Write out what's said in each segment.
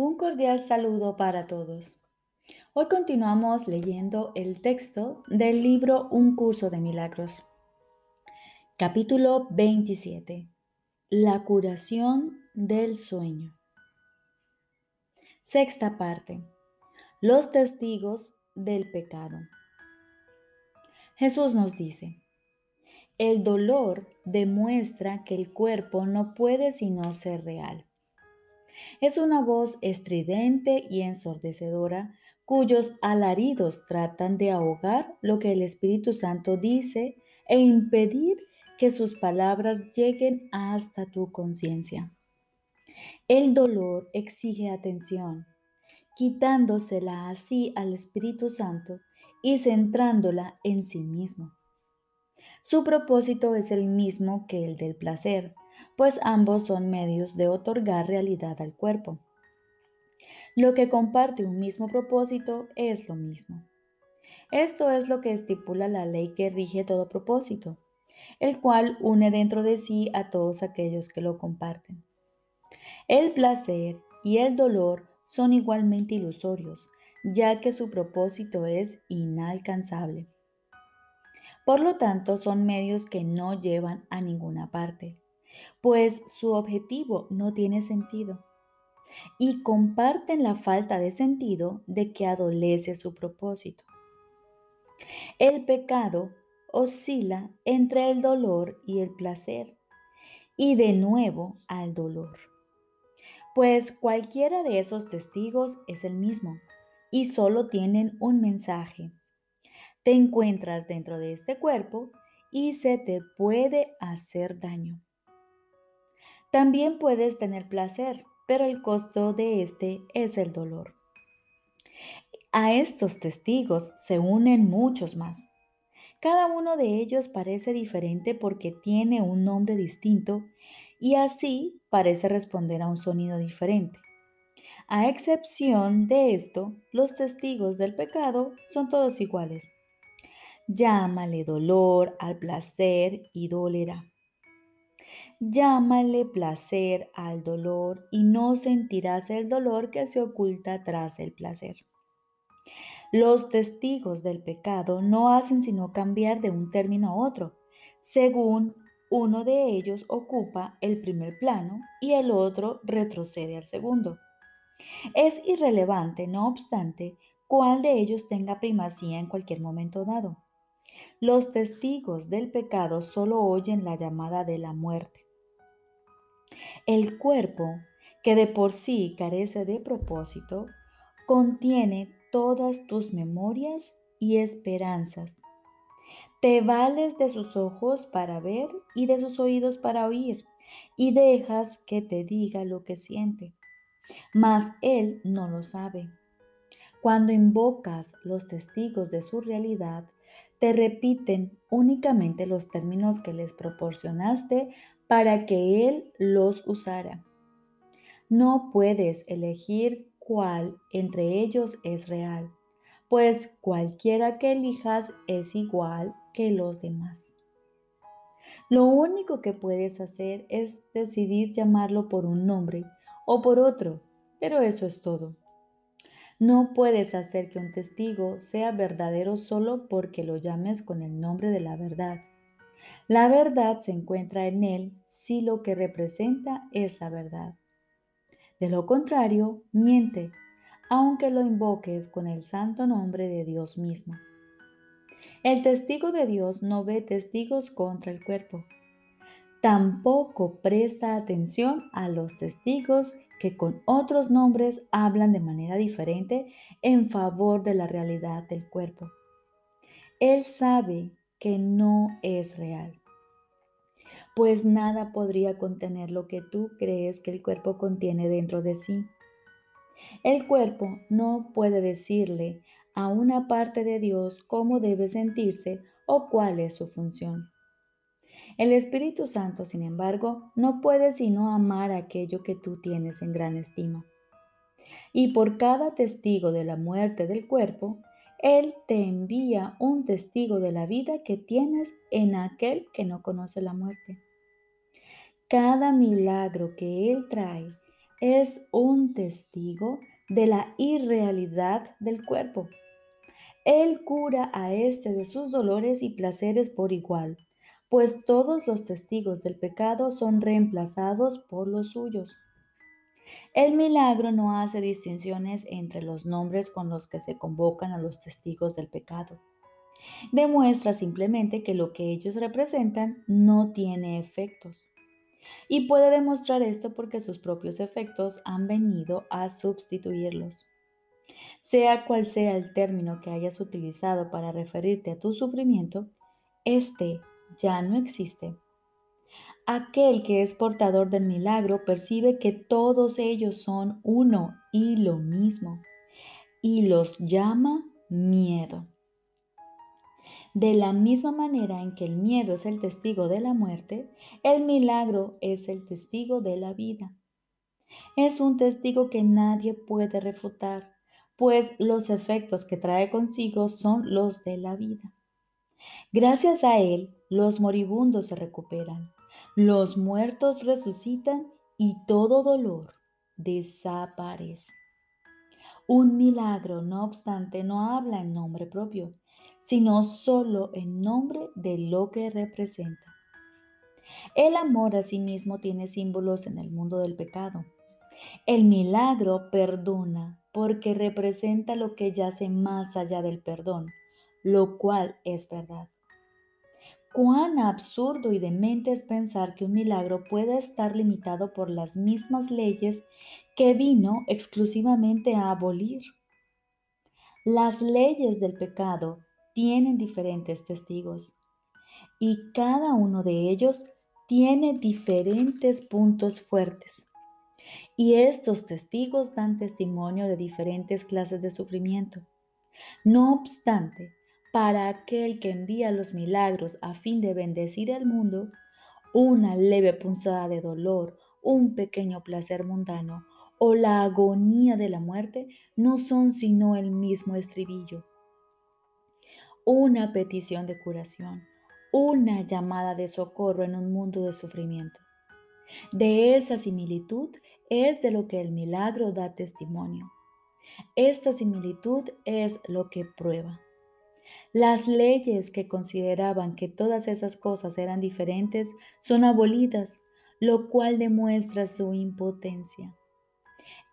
Un cordial saludo para todos. Hoy continuamos leyendo el texto del libro Un curso de milagros. Capítulo 27. La curación del sueño. Sexta parte. Los testigos del pecado. Jesús nos dice, el dolor demuestra que el cuerpo no puede sino ser real. Es una voz estridente y ensordecedora cuyos alaridos tratan de ahogar lo que el Espíritu Santo dice e impedir que sus palabras lleguen hasta tu conciencia. El dolor exige atención, quitándosela así al Espíritu Santo y centrándola en sí mismo. Su propósito es el mismo que el del placer, pues ambos son medios de otorgar realidad al cuerpo. Lo que comparte un mismo propósito es lo mismo. Esto es lo que estipula la ley que rige todo propósito, el cual une dentro de sí a todos aquellos que lo comparten. El placer y el dolor son igualmente ilusorios, ya que su propósito es inalcanzable. Por lo tanto, son medios que no llevan a ninguna parte pues su objetivo no tiene sentido. Y comparten la falta de sentido de que adolece su propósito. El pecado oscila entre el dolor y el placer, y de nuevo al dolor. Pues cualquiera de esos testigos es el mismo, y solo tienen un mensaje. Te encuentras dentro de este cuerpo y se te puede hacer daño. También puedes tener placer, pero el costo de este es el dolor. A estos testigos se unen muchos más. Cada uno de ellos parece diferente porque tiene un nombre distinto y así parece responder a un sonido diferente. A excepción de esto, los testigos del pecado son todos iguales. Llámale dolor al placer y dolera. Llámale placer al dolor y no sentirás el dolor que se oculta tras el placer. Los testigos del pecado no hacen sino cambiar de un término a otro, según uno de ellos ocupa el primer plano y el otro retrocede al segundo. Es irrelevante, no obstante, cuál de ellos tenga primacía en cualquier momento dado. Los testigos del pecado solo oyen la llamada de la muerte. El cuerpo, que de por sí carece de propósito, contiene todas tus memorias y esperanzas. Te vales de sus ojos para ver y de sus oídos para oír, y dejas que te diga lo que siente. Mas él no lo sabe. Cuando invocas los testigos de su realidad, te repiten únicamente los términos que les proporcionaste para que Él los usara. No puedes elegir cuál entre ellos es real, pues cualquiera que elijas es igual que los demás. Lo único que puedes hacer es decidir llamarlo por un nombre o por otro, pero eso es todo. No puedes hacer que un testigo sea verdadero solo porque lo llames con el nombre de la verdad. La verdad se encuentra en él si lo que representa es la verdad. De lo contrario, miente, aunque lo invoques con el santo nombre de Dios mismo. El testigo de Dios no ve testigos contra el cuerpo. Tampoco presta atención a los testigos que con otros nombres hablan de manera diferente en favor de la realidad del cuerpo. Él sabe que no es real. Pues nada podría contener lo que tú crees que el cuerpo contiene dentro de sí. El cuerpo no puede decirle a una parte de Dios cómo debe sentirse o cuál es su función. El Espíritu Santo, sin embargo, no puede sino amar aquello que tú tienes en gran estima. Y por cada testigo de la muerte del cuerpo, él te envía un testigo de la vida que tienes en aquel que no conoce la muerte. Cada milagro que Él trae es un testigo de la irrealidad del cuerpo. Él cura a éste de sus dolores y placeres por igual, pues todos los testigos del pecado son reemplazados por los suyos. El milagro no hace distinciones entre los nombres con los que se convocan a los testigos del pecado. Demuestra simplemente que lo que ellos representan no tiene efectos. Y puede demostrar esto porque sus propios efectos han venido a sustituirlos. Sea cual sea el término que hayas utilizado para referirte a tu sufrimiento, este ya no existe. Aquel que es portador del milagro percibe que todos ellos son uno y lo mismo y los llama miedo. De la misma manera en que el miedo es el testigo de la muerte, el milagro es el testigo de la vida. Es un testigo que nadie puede refutar, pues los efectos que trae consigo son los de la vida. Gracias a él, los moribundos se recuperan, los muertos resucitan y todo dolor desaparece. Un milagro, no obstante, no habla en nombre propio, sino solo en nombre de lo que representa. El amor a sí mismo tiene símbolos en el mundo del pecado. El milagro perdona porque representa lo que yace más allá del perdón, lo cual es verdad. Cuán absurdo y demente es pensar que un milagro pueda estar limitado por las mismas leyes que vino exclusivamente a abolir. Las leyes del pecado tienen diferentes testigos y cada uno de ellos tiene diferentes puntos fuertes. Y estos testigos dan testimonio de diferentes clases de sufrimiento. No obstante, para aquel que envía los milagros a fin de bendecir el mundo, una leve punzada de dolor, un pequeño placer mundano o la agonía de la muerte no son sino el mismo estribillo. Una petición de curación, una llamada de socorro en un mundo de sufrimiento. De esa similitud es de lo que el milagro da testimonio. Esta similitud es lo que prueba. Las leyes que consideraban que todas esas cosas eran diferentes son abolidas, lo cual demuestra su impotencia.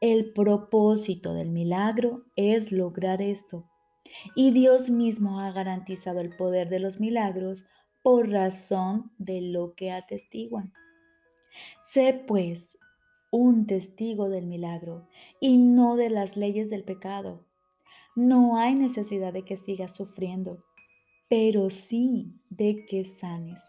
El propósito del milagro es lograr esto, y Dios mismo ha garantizado el poder de los milagros por razón de lo que atestiguan. Sé pues un testigo del milagro y no de las leyes del pecado. No hay necesidad de que sigas sufriendo, pero sí de que sanes,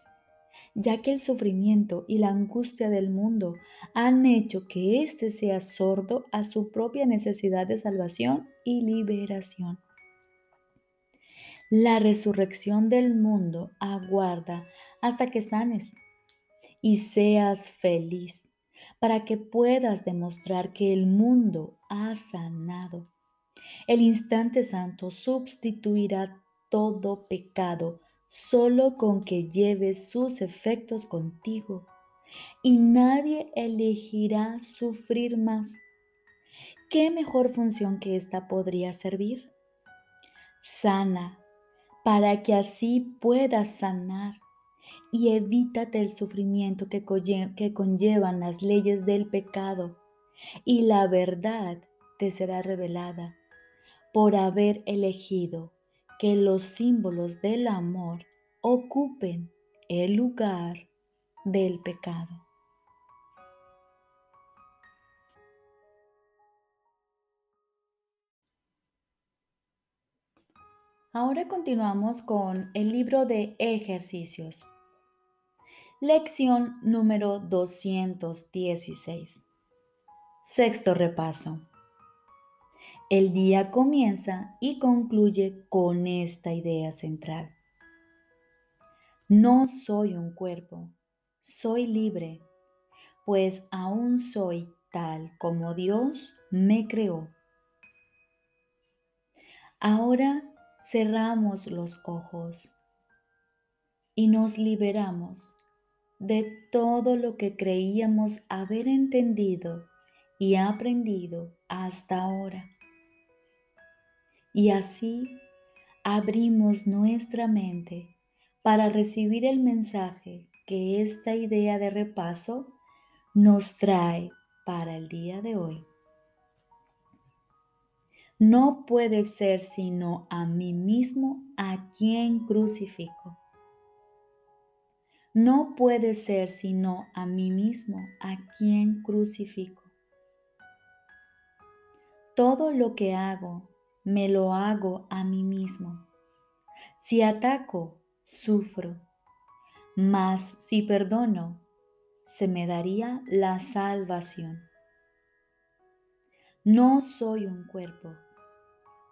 ya que el sufrimiento y la angustia del mundo han hecho que éste sea sordo a su propia necesidad de salvación y liberación. La resurrección del mundo aguarda hasta que sanes y seas feliz para que puedas demostrar que el mundo ha sanado el instante santo sustituirá todo pecado solo con que lleves sus efectos contigo y nadie elegirá sufrir más. ¿Qué mejor función que esta podría servir? Sana, para que así puedas sanar y evítate el sufrimiento que, que conllevan las leyes del pecado y la verdad te será revelada por haber elegido que los símbolos del amor ocupen el lugar del pecado. Ahora continuamos con el libro de ejercicios. Lección número 216. Sexto repaso. El día comienza y concluye con esta idea central. No soy un cuerpo, soy libre, pues aún soy tal como Dios me creó. Ahora cerramos los ojos y nos liberamos de todo lo que creíamos haber entendido y aprendido hasta ahora. Y así abrimos nuestra mente para recibir el mensaje que esta idea de repaso nos trae para el día de hoy. No puede ser sino a mí mismo a quien crucifico. No puede ser sino a mí mismo a quien crucifico. Todo lo que hago, me lo hago a mí mismo. Si ataco, sufro. Mas si perdono, se me daría la salvación. No soy un cuerpo,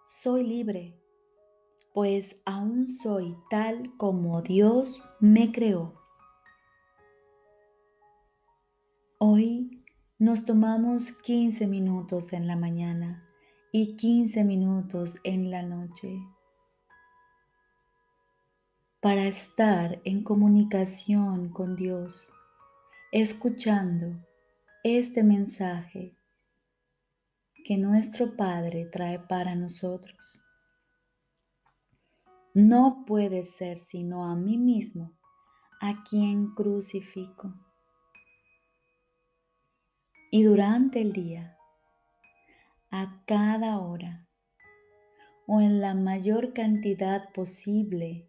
soy libre, pues aún soy tal como Dios me creó. Hoy nos tomamos 15 minutos en la mañana y 15 minutos en la noche para estar en comunicación con Dios, escuchando este mensaje que nuestro Padre trae para nosotros. No puede ser sino a mí mismo a quien crucifico. Y durante el día, a cada hora o en la mayor cantidad posible,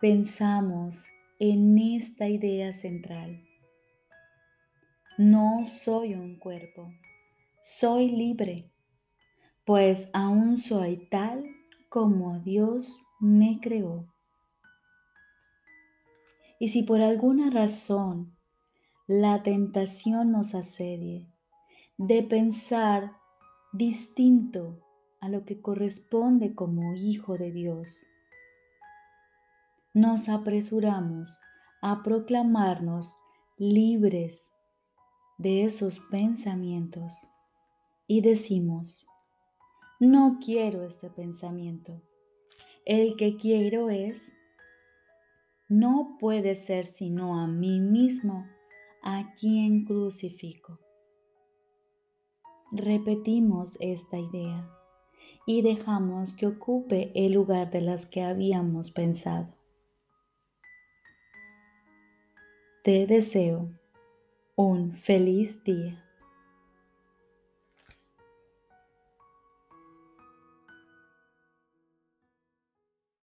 pensamos en esta idea central. No soy un cuerpo soy libre, pues aún soy tal como Dios me creó. Y si por alguna razón la tentación nos asedie de pensar distinto a lo que corresponde como hijo de Dios, nos apresuramos a proclamarnos libres de esos pensamientos y decimos, no quiero este pensamiento. El que quiero es, no puede ser sino a mí mismo a quien crucifico. Repetimos esta idea y dejamos que ocupe el lugar de las que habíamos pensado. Te deseo un feliz día.